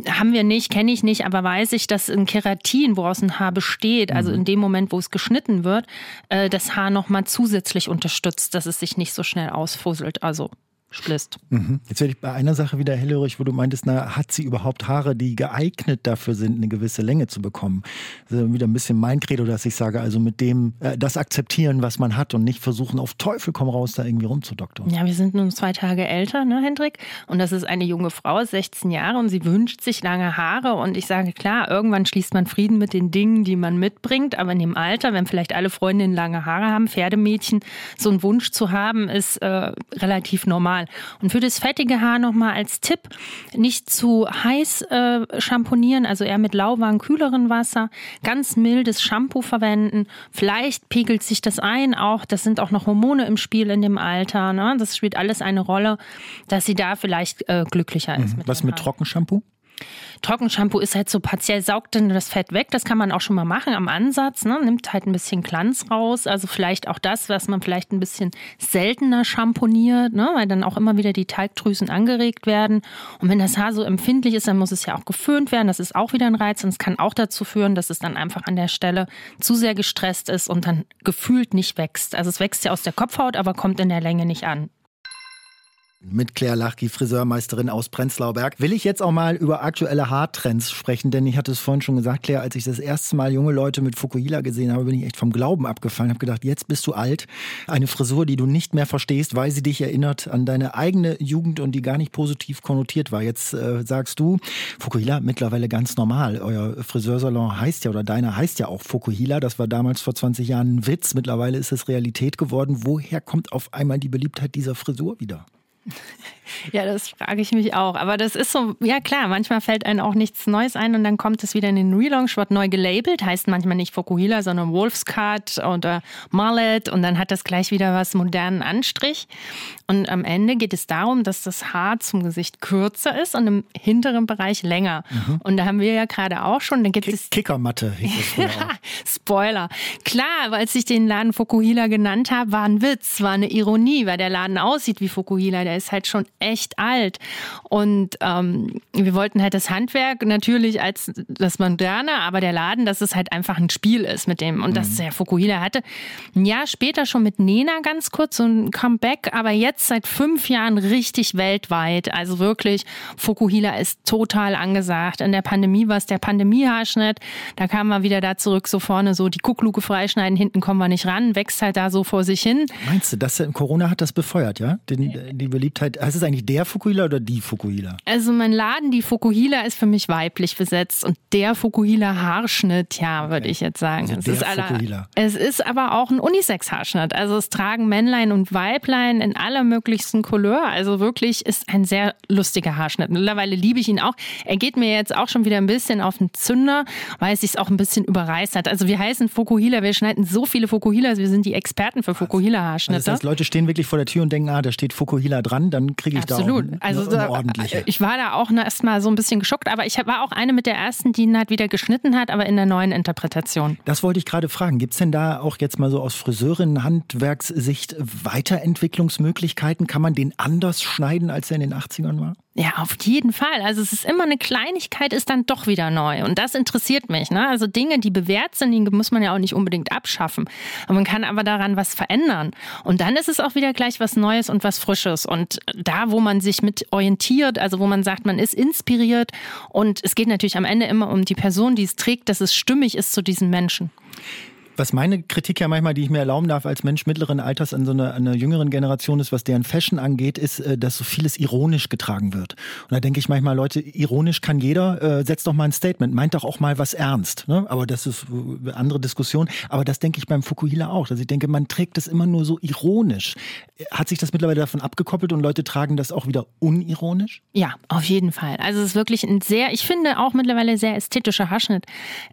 haben wir nicht, kenne ich nicht, aber weiß ich, dass ein Keratin, woraus ein Haar besteht, also mhm. in dem Moment, wo es geschnitten wird, äh, das Haar nochmal zusätzlich unterstützt, dass es sich nicht so schnell ausfusselt. Also splitzt. Mhm. Jetzt werde ich bei einer Sache wieder hellhörig, wo du meintest, na, hat sie überhaupt Haare, die geeignet dafür sind, eine gewisse Länge zu bekommen? Das ist wieder ein bisschen mein Credo, dass ich sage, also mit dem, äh, das akzeptieren, was man hat und nicht versuchen, auf Teufel komm raus, da irgendwie rumzudoktern. Ja, wir sind nun zwei Tage älter, ne, Hendrik? Und das ist eine junge Frau, 16 Jahre und sie wünscht sich lange Haare und ich sage, klar, irgendwann schließt man Frieden mit den Dingen, die man mitbringt, aber in dem Alter, wenn vielleicht alle Freundinnen lange Haare haben, Pferdemädchen, so einen Wunsch zu haben, ist äh, relativ normal normal. Und für das fettige Haar nochmal als Tipp, nicht zu heiß äh, schamponieren, also eher mit lauwarmem, kühleren Wasser, ganz mildes Shampoo verwenden. Vielleicht pegelt sich das ein, auch das sind auch noch Hormone im Spiel in dem Alter. Ne? Das spielt alles eine Rolle, dass sie da vielleicht äh, glücklicher ist. Mhm. Mit Was mit Trockenshampoo? Trockenshampoo ist halt so partiell, saugt dann das Fett weg. Das kann man auch schon mal machen am Ansatz. Ne? Nimmt halt ein bisschen Glanz raus. Also vielleicht auch das, was man vielleicht ein bisschen seltener schamponiert, ne? weil dann auch immer wieder die Talgdrüsen angeregt werden. Und wenn das Haar so empfindlich ist, dann muss es ja auch geföhnt werden. Das ist auch wieder ein Reiz und es kann auch dazu führen, dass es dann einfach an der Stelle zu sehr gestresst ist und dann gefühlt nicht wächst. Also es wächst ja aus der Kopfhaut, aber kommt in der Länge nicht an mit Claire Lachki, Friseurmeisterin aus Prenzlauer Berg, will ich jetzt auch mal über aktuelle Haartrends sprechen, denn ich hatte es vorhin schon gesagt, Claire, als ich das erste Mal junge Leute mit Fukuhila gesehen habe, bin ich echt vom Glauben abgefallen, habe gedacht, jetzt bist du alt, eine Frisur, die du nicht mehr verstehst, weil sie dich erinnert an deine eigene Jugend und die gar nicht positiv konnotiert war. Jetzt äh, sagst du, Fukuhila mittlerweile ganz normal. Euer Friseursalon heißt ja oder deiner heißt ja auch Fukuhila. Das war damals vor 20 Jahren ein Witz. Mittlerweile ist es Realität geworden. Woher kommt auf einmal die Beliebtheit dieser Frisur wieder? Ja, das frage ich mich auch. Aber das ist so, ja klar, manchmal fällt einem auch nichts Neues ein und dann kommt es wieder in den Relaunch, wird neu gelabelt, heißt manchmal nicht Fokuhila, sondern Wolfscut oder Mullet und dann hat das gleich wieder was modernen Anstrich. Und am Ende geht es darum, dass das Haar zum Gesicht kürzer ist und im hinteren Bereich länger. Mhm. Und da haben wir ja gerade auch schon, dann gibt Kick, es Kickermatte. Spoiler. Klar, als ich den Laden Fokuhila genannt habe, war ein Witz, war eine Ironie, weil der Laden aussieht wie Fokuhila. Der ist halt schon echt alt. Und ähm, wir wollten halt das Handwerk natürlich als das Moderne, aber der Laden, dass es halt einfach ein Spiel ist mit dem. Und mhm. das der Fukuhila hatte ein Jahr später schon mit Nena ganz kurz so ein Comeback, aber jetzt seit fünf Jahren richtig weltweit. Also wirklich, Fukuhila ist total angesagt. In der Pandemie war es der Pandemiehaarschnitt. Da kam man wieder da zurück, so vorne so die Kuckluke freischneiden, hinten kommen wir nicht ran, wächst halt da so vor sich hin. Meinst du, dass Corona hat das befeuert, ja? Den, die Beliebtheit. Heißt es eigentlich der Fukuhila oder die Fukuhila? Also mein Laden, die Fukuhila, ist für mich weiblich besetzt und der Fukuhila Haarschnitt, ja, würde okay. ich jetzt sagen. Also es, ist aller, es ist aber auch ein Unisex-Haarschnitt. Also es tragen Männlein und Weiblein in aller möglichsten Couleur. Also wirklich ist ein sehr lustiger Haarschnitt. Mittlerweile liebe ich ihn auch. Er geht mir jetzt auch schon wieder ein bisschen auf den Zünder, weil es sich auch ein bisschen überreißt hat. Also wir heißen Fukuhila, wir schneiden so viele Fukuhilas, wir sind die Experten für Fukuhila-Haarschnitte. Also das heißt, Leute stehen wirklich vor der Tür und denken, ah, da steht Fukuhila dran, dann kriege ich Absolut. da auch also eine ordentliche. Ich war da auch erst mal so ein bisschen geschockt, aber ich war auch eine mit der ersten, die ihn halt wieder geschnitten hat, aber in der neuen Interpretation. Das wollte ich gerade fragen. Gibt es denn da auch jetzt mal so aus Friseurin-Handwerkssicht Weiterentwicklungsmöglichkeiten? Kann man den anders schneiden, als er in den 80ern war? Ja, auf jeden Fall. Also es ist immer eine Kleinigkeit, ist dann doch wieder neu. Und das interessiert mich. Ne? Also Dinge, die bewährt sind, die muss man ja auch nicht unbedingt abschaffen. Und man kann aber daran was verändern. Und dann ist es auch wieder gleich was Neues und was Frisches. Und da, wo man sich mit orientiert, also wo man sagt, man ist inspiriert. Und es geht natürlich am Ende immer um die Person, die es trägt, dass es stimmig ist zu diesen Menschen. Was meine Kritik ja manchmal, die ich mir erlauben darf als Mensch mittleren Alters an so einer, einer jüngeren Generation ist, was deren Fashion angeht, ist, äh, dass so vieles ironisch getragen wird. Und da denke ich manchmal, Leute, ironisch kann jeder, äh, setzt doch mal ein Statement, meint doch auch mal was ernst. Ne? Aber das ist eine andere Diskussion. Aber das denke ich beim Fukuhila auch, dass ich denke, man trägt das immer nur so ironisch. Hat sich das mittlerweile davon abgekoppelt und Leute tragen das auch wieder unironisch? Ja, auf jeden Fall. Also es ist wirklich ein sehr, ich finde auch mittlerweile sehr ästhetischer Haarschnitt.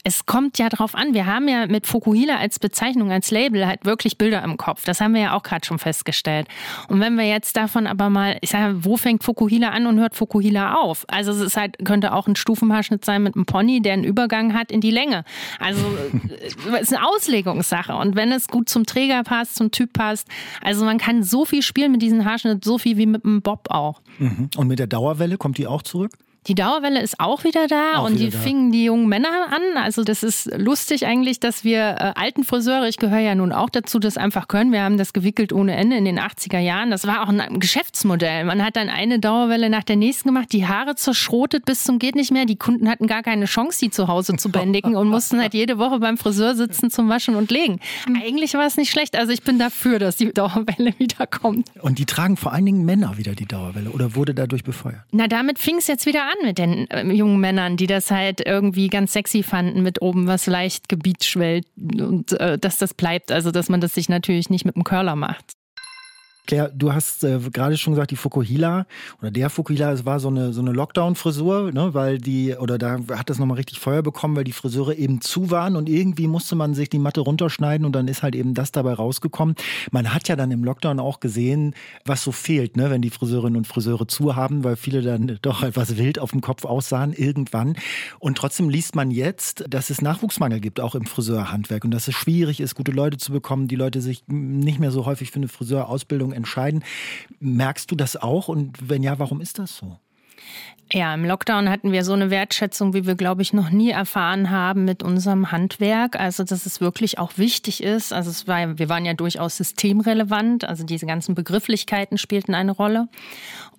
Es kommt ja drauf an, wir haben ja mit Fukuhila als Bezeichnung, als Label halt wirklich Bilder im Kopf. Das haben wir ja auch gerade schon festgestellt. Und wenn wir jetzt davon aber mal, ich sage, wo fängt Fukuhila an und hört Fukuhila auf? Also es ist halt, könnte auch ein Stufenhaarschnitt sein mit einem Pony, der einen Übergang hat in die Länge. Also es ist eine Auslegungssache. Und wenn es gut zum Träger passt, zum Typ passt, also man kann so viel spielen mit diesem Haarschnitt, so viel wie mit einem Bob auch. Mhm. Und mit der Dauerwelle kommt die auch zurück? Die Dauerwelle ist auch wieder da auch und wieder die da. fingen die jungen Männer an. Also das ist lustig eigentlich, dass wir äh, alten Friseure, ich gehöre ja nun auch dazu, das einfach können. Wir haben das gewickelt ohne Ende in den 80er Jahren. Das war auch ein Geschäftsmodell. Man hat dann eine Dauerwelle nach der nächsten gemacht, die Haare zerschrotet bis zum geht nicht mehr. Die Kunden hatten gar keine Chance, die zu Hause zu bändigen und mussten halt jede Woche beim Friseur sitzen zum Waschen und legen. Eigentlich war es nicht schlecht. Also ich bin dafür, dass die Dauerwelle wiederkommt. Und die tragen vor allen Dingen Männer wieder die Dauerwelle oder wurde dadurch befeuert? Na, damit fing es jetzt wieder an mit den äh, jungen Männern, die das halt irgendwie ganz sexy fanden, mit oben was leicht gebietschwellt und äh, dass das bleibt. Also, dass man das sich natürlich nicht mit dem Curler macht. Claire, du hast äh, gerade schon gesagt, die Fukuhila oder der Fukuhila, es war so eine, so eine Lockdown-Frisur, ne, weil die, oder da hat das nochmal richtig Feuer bekommen, weil die Friseure eben zu waren und irgendwie musste man sich die Matte runterschneiden und dann ist halt eben das dabei rausgekommen. Man hat ja dann im Lockdown auch gesehen, was so fehlt, ne, wenn die Friseurinnen und Friseure zu haben, weil viele dann doch etwas wild auf dem Kopf aussahen irgendwann. Und trotzdem liest man jetzt, dass es Nachwuchsmangel gibt, auch im Friseurhandwerk und dass es schwierig ist, gute Leute zu bekommen, die Leute sich nicht mehr so häufig für eine Friseurausbildung entscheiden. Merkst du das auch? Und wenn ja, warum ist das so? Ja, im Lockdown hatten wir so eine Wertschätzung, wie wir, glaube ich, noch nie erfahren haben mit unserem Handwerk. Also, dass es wirklich auch wichtig ist. Also, es war, wir waren ja durchaus systemrelevant. Also, diese ganzen Begrifflichkeiten spielten eine Rolle.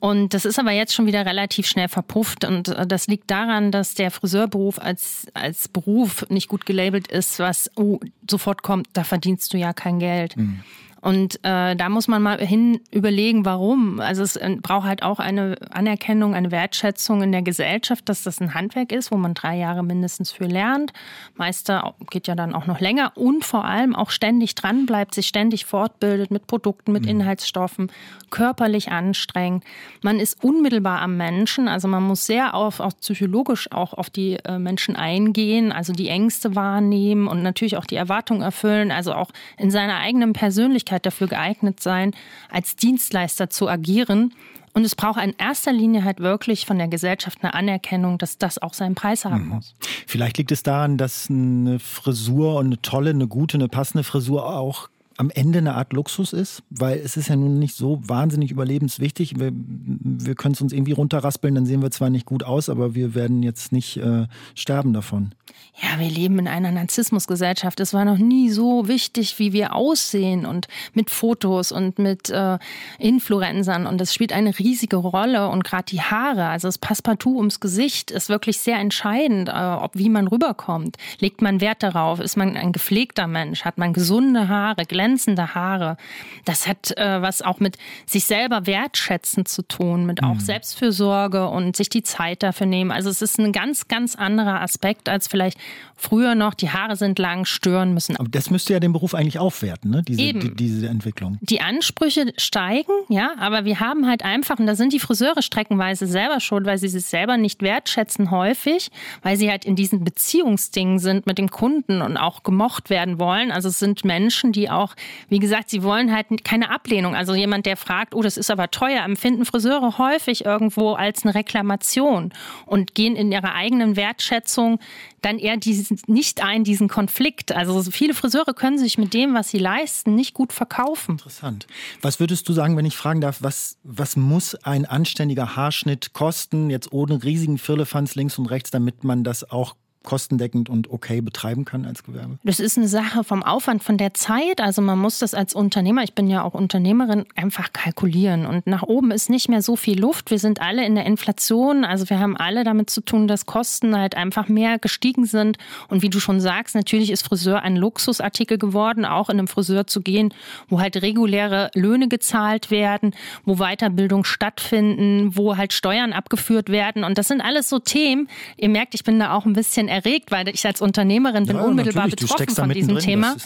Und das ist aber jetzt schon wieder relativ schnell verpufft. Und äh, das liegt daran, dass der Friseurberuf als, als Beruf nicht gut gelabelt ist, was oh, sofort kommt, da verdienst du ja kein Geld. Mhm. Und äh, da muss man mal hin überlegen, warum. Also es äh, braucht halt auch eine Anerkennung, eine Wertschätzung in der Gesellschaft, dass das ein Handwerk ist, wo man drei Jahre mindestens für lernt. Meister geht ja dann auch noch länger und vor allem auch ständig dran bleibt, sich ständig fortbildet mit Produkten, mit mhm. Inhaltsstoffen, körperlich anstrengend. Man ist unmittelbar am Menschen, also man muss sehr auf, auch psychologisch auch auf die äh, Menschen eingehen, also die Ängste wahrnehmen und natürlich auch die Erwartungen erfüllen, also auch in seiner eigenen Persönlichkeit Persönlichkeit dafür geeignet sein, als Dienstleister zu agieren. Und es braucht in erster Linie halt wirklich von der Gesellschaft eine Anerkennung, dass das auch seinen Preis haben mhm. muss. Vielleicht liegt es daran, dass eine Frisur und eine tolle, eine gute, eine passende Frisur auch am Ende eine Art Luxus ist, weil es ist ja nun nicht so wahnsinnig überlebenswichtig. Wir, wir können es uns irgendwie runterraspeln, dann sehen wir zwar nicht gut aus, aber wir werden jetzt nicht äh, sterben davon. Ja, wir leben in einer Narzissmusgesellschaft. Es war noch nie so wichtig, wie wir aussehen und mit Fotos und mit äh, Influencern. Und das spielt eine riesige Rolle. Und gerade die Haare, also das Passepartout ums Gesicht, ist wirklich sehr entscheidend, äh, ob wie man rüberkommt. Legt man Wert darauf? Ist man ein gepflegter Mensch? Hat man gesunde Haare, glänzende Haare? Das hat äh, was auch mit sich selber wertschätzen zu tun, mit auch mhm. Selbstfürsorge und sich die Zeit dafür nehmen. Also es ist ein ganz, ganz anderer Aspekt als vielleicht früher noch, die Haare sind lang, stören müssen. Aber das müsste ja den Beruf eigentlich aufwerten, ne? diese. Die, diese Entwicklung. Die Ansprüche steigen, ja, aber wir haben halt einfach, und da sind die Friseure streckenweise selber schuld, weil sie sich selber nicht wertschätzen häufig, weil sie halt in diesen Beziehungsdingen sind mit dem Kunden und auch gemocht werden wollen. Also es sind Menschen, die auch, wie gesagt, sie wollen halt keine Ablehnung. Also jemand, der fragt, oh, das ist aber teuer, empfinden Friseure häufig irgendwo als eine Reklamation und gehen in ihrer eigenen Wertschätzung dann eher diesen, nicht ein, diesen Konflikt. Also viele Friseure können sich mit dem, was sie leisten, nicht gut verkaufen. Interessant. Was würdest du sagen, wenn ich fragen darf, was, was muss ein anständiger Haarschnitt kosten, jetzt ohne riesigen Firlefanz links und rechts, damit man das auch kostendeckend und okay betreiben kann als Gewerbe? Das ist eine Sache vom Aufwand, von der Zeit. Also man muss das als Unternehmer, ich bin ja auch Unternehmerin, einfach kalkulieren. Und nach oben ist nicht mehr so viel Luft. Wir sind alle in der Inflation. Also wir haben alle damit zu tun, dass Kosten halt einfach mehr gestiegen sind. Und wie du schon sagst, natürlich ist Friseur ein Luxusartikel geworden, auch in einem Friseur zu gehen, wo halt reguläre Löhne gezahlt werden, wo Weiterbildung stattfinden, wo halt Steuern abgeführt werden. Und das sind alles so Themen. Ihr merkt, ich bin da auch ein bisschen erregt, weil ich als Unternehmerin bin ja, unmittelbar betroffen von diesem drin. Thema.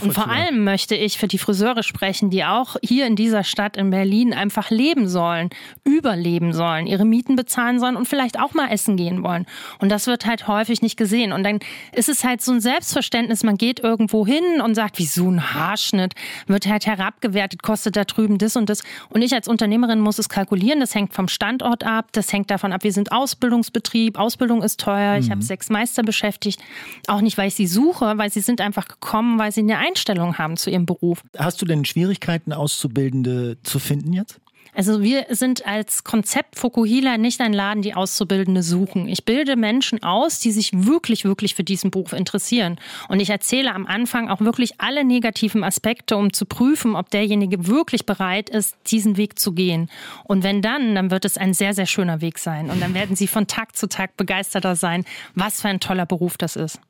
Und vor allem möchte ich für die Friseure sprechen, die auch hier in dieser Stadt in Berlin einfach leben sollen, überleben sollen, ihre Mieten bezahlen sollen und vielleicht auch mal essen gehen wollen. Und das wird halt häufig nicht gesehen. Und dann ist es halt so ein Selbstverständnis, man geht irgendwo hin und sagt, wieso ein Haarschnitt wird halt herabgewertet, kostet da drüben das und das. Und ich als Unternehmerin muss es kalkulieren, das hängt vom Standort ab, das hängt davon ab, wir sind Ausbildungsbetrieb, Ausbildung ist teuer, mhm. ich habe sechs Meister Meister beschäftigt. Auch nicht, weil ich sie suche, weil sie sind einfach gekommen, weil sie eine Einstellung haben zu ihrem Beruf. Hast du denn Schwierigkeiten, Auszubildende zu finden jetzt? Also wir sind als Konzept Fokuhila nicht ein Laden, die Auszubildende suchen. Ich bilde Menschen aus, die sich wirklich, wirklich für diesen Beruf interessieren. Und ich erzähle am Anfang auch wirklich alle negativen Aspekte, um zu prüfen, ob derjenige wirklich bereit ist, diesen Weg zu gehen. Und wenn dann, dann wird es ein sehr, sehr schöner Weg sein. Und dann werden sie von Tag zu Tag begeisterter sein, was für ein toller Beruf das ist.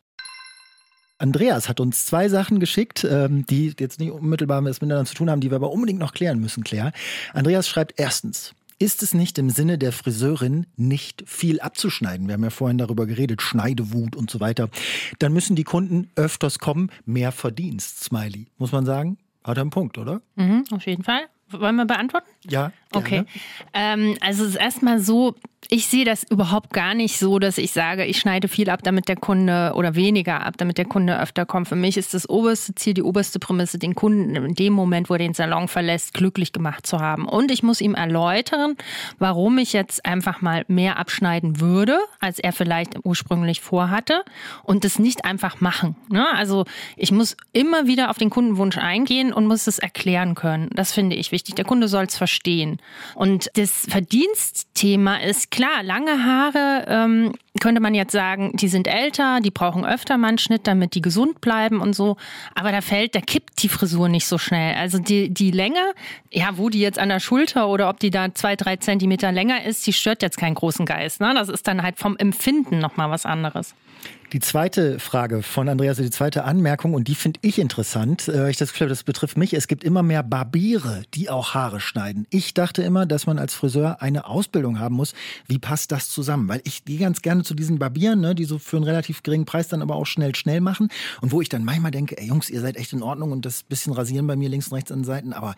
Andreas hat uns zwei Sachen geschickt, ähm, die jetzt nicht unmittelbar miteinander zu tun haben, die wir aber unbedingt noch klären müssen, Claire. Andreas schreibt erstens, ist es nicht im Sinne der Friseurin, nicht viel abzuschneiden? Wir haben ja vorhin darüber geredet, Schneidewut und so weiter. Dann müssen die Kunden öfters kommen, mehr Verdienst, Smiley. Muss man sagen, hat er einen Punkt, oder? Mhm, auf jeden Fall. Wollen wir beantworten? Ja. Okay. Ähm, also es ist erstmal so, ich sehe das überhaupt gar nicht so, dass ich sage, ich schneide viel ab, damit der Kunde oder weniger ab, damit der Kunde öfter kommt. Für mich ist das oberste Ziel, die oberste Prämisse, den Kunden in dem Moment, wo er den Salon verlässt, glücklich gemacht zu haben. Und ich muss ihm erläutern, warum ich jetzt einfach mal mehr abschneiden würde, als er vielleicht ursprünglich vorhatte und das nicht einfach machen. Ne? Also ich muss immer wieder auf den Kundenwunsch eingehen und muss es erklären können. Das finde ich wichtig. Der Kunde soll es verstehen. Und das Verdienstthema ist klar, lange Haare ähm, könnte man jetzt sagen, die sind älter, die brauchen öfter mal einen Schnitt, damit die gesund bleiben und so. Aber da fällt, da kippt die Frisur nicht so schnell. Also die, die Länge, ja, wo die jetzt an der Schulter oder ob die da zwei, drei Zentimeter länger ist, die stört jetzt keinen großen Geist. Ne? Das ist dann halt vom Empfinden nochmal was anderes. Die zweite Frage von Andreas, die zweite Anmerkung, und die finde ich interessant. Äh, ich Gefühl das betrifft mich. Es gibt immer mehr Barbiere, die auch Haare schneiden. Ich dachte immer, dass man als Friseur eine Ausbildung haben muss. Wie passt das zusammen? Weil ich gehe ganz gerne zu diesen Barbieren, ne, die so für einen relativ geringen Preis dann aber auch schnell, schnell machen. Und wo ich dann manchmal denke, ey Jungs, ihr seid echt in Ordnung und das bisschen rasieren bei mir links und rechts an den Seiten. Aber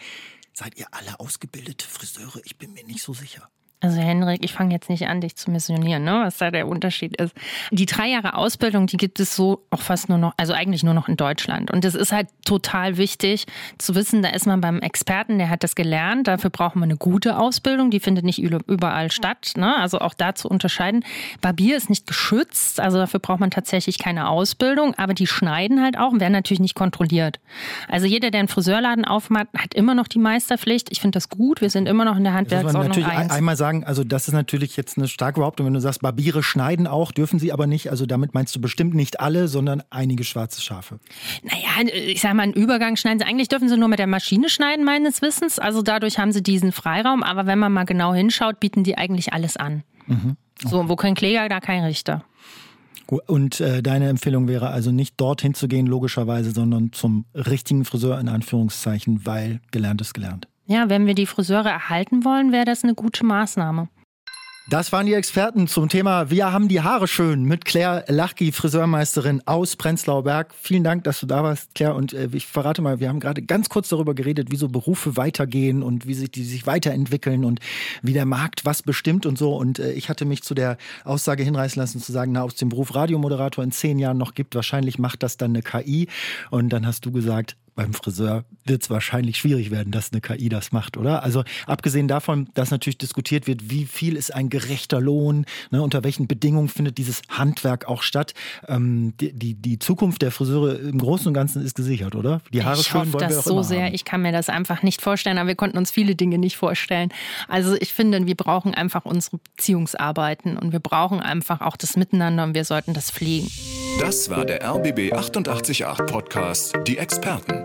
seid ihr alle ausgebildete Friseure? Ich bin mir nicht so sicher. Also Henrik, ich fange jetzt nicht an, dich zu missionieren, ne? was da der Unterschied ist. Die drei Jahre Ausbildung, die gibt es so auch fast nur noch, also eigentlich nur noch in Deutschland. Und es ist halt total wichtig zu wissen, da ist man beim Experten, der hat das gelernt. Dafür braucht man eine gute Ausbildung, die findet nicht überall statt. Ne? Also auch da zu unterscheiden. Barbier ist nicht geschützt, also dafür braucht man tatsächlich keine Ausbildung, aber die schneiden halt auch und werden natürlich nicht kontrolliert. Also jeder, der einen Friseurladen aufmacht, hat immer noch die Meisterpflicht. Ich finde das gut, wir sind immer noch in der Handwerksordnung 1. Einmal sagen, sagen, also das ist natürlich jetzt eine starke Behauptung, wenn du sagst, Barbiere schneiden auch, dürfen sie aber nicht. Also damit meinst du bestimmt nicht alle, sondern einige schwarze Schafe. Naja, ich sage mal, einen Übergang schneiden sie. Eigentlich dürfen sie nur mit der Maschine schneiden, meines Wissens. Also dadurch haben sie diesen Freiraum. Aber wenn man mal genau hinschaut, bieten die eigentlich alles an. Mhm. Okay. So, wo kein Kläger, da kein Richter. Und äh, deine Empfehlung wäre also nicht dorthin zu gehen, logischerweise, sondern zum richtigen Friseur in Anführungszeichen, weil gelernt ist gelernt. Ja, wenn wir die Friseure erhalten wollen, wäre das eine gute Maßnahme. Das waren die Experten zum Thema Wir haben die Haare schön mit Claire Lachki, Friseurmeisterin aus Prenzlauer Berg. Vielen Dank, dass du da warst, Claire. Und äh, ich verrate mal, wir haben gerade ganz kurz darüber geredet, wie so Berufe weitergehen und wie sich die sich weiterentwickeln und wie der Markt was bestimmt und so. Und äh, ich hatte mich zu der Aussage hinreißen lassen, zu sagen, na, ob es den Beruf Radiomoderator in zehn Jahren noch gibt, wahrscheinlich macht das dann eine KI. Und dann hast du gesagt, beim Friseur wird es wahrscheinlich schwierig werden, dass eine KI das macht, oder? Also abgesehen davon, dass natürlich diskutiert wird, wie viel ist ein gerechter Lohn, ne, unter welchen Bedingungen findet dieses Handwerk auch statt. Ähm, die, die, die, Zukunft der Friseure im Großen und Ganzen ist gesichert, oder? Die Haare ich schön wollen das wir auch so sehr. Haben. Ich kann mir das einfach nicht vorstellen, aber wir konnten uns viele Dinge nicht vorstellen. Also ich finde, wir brauchen einfach unsere Beziehungsarbeiten und wir brauchen einfach auch das Miteinander und wir sollten das pflegen. Das war der RBB 888 Podcast, die Experten.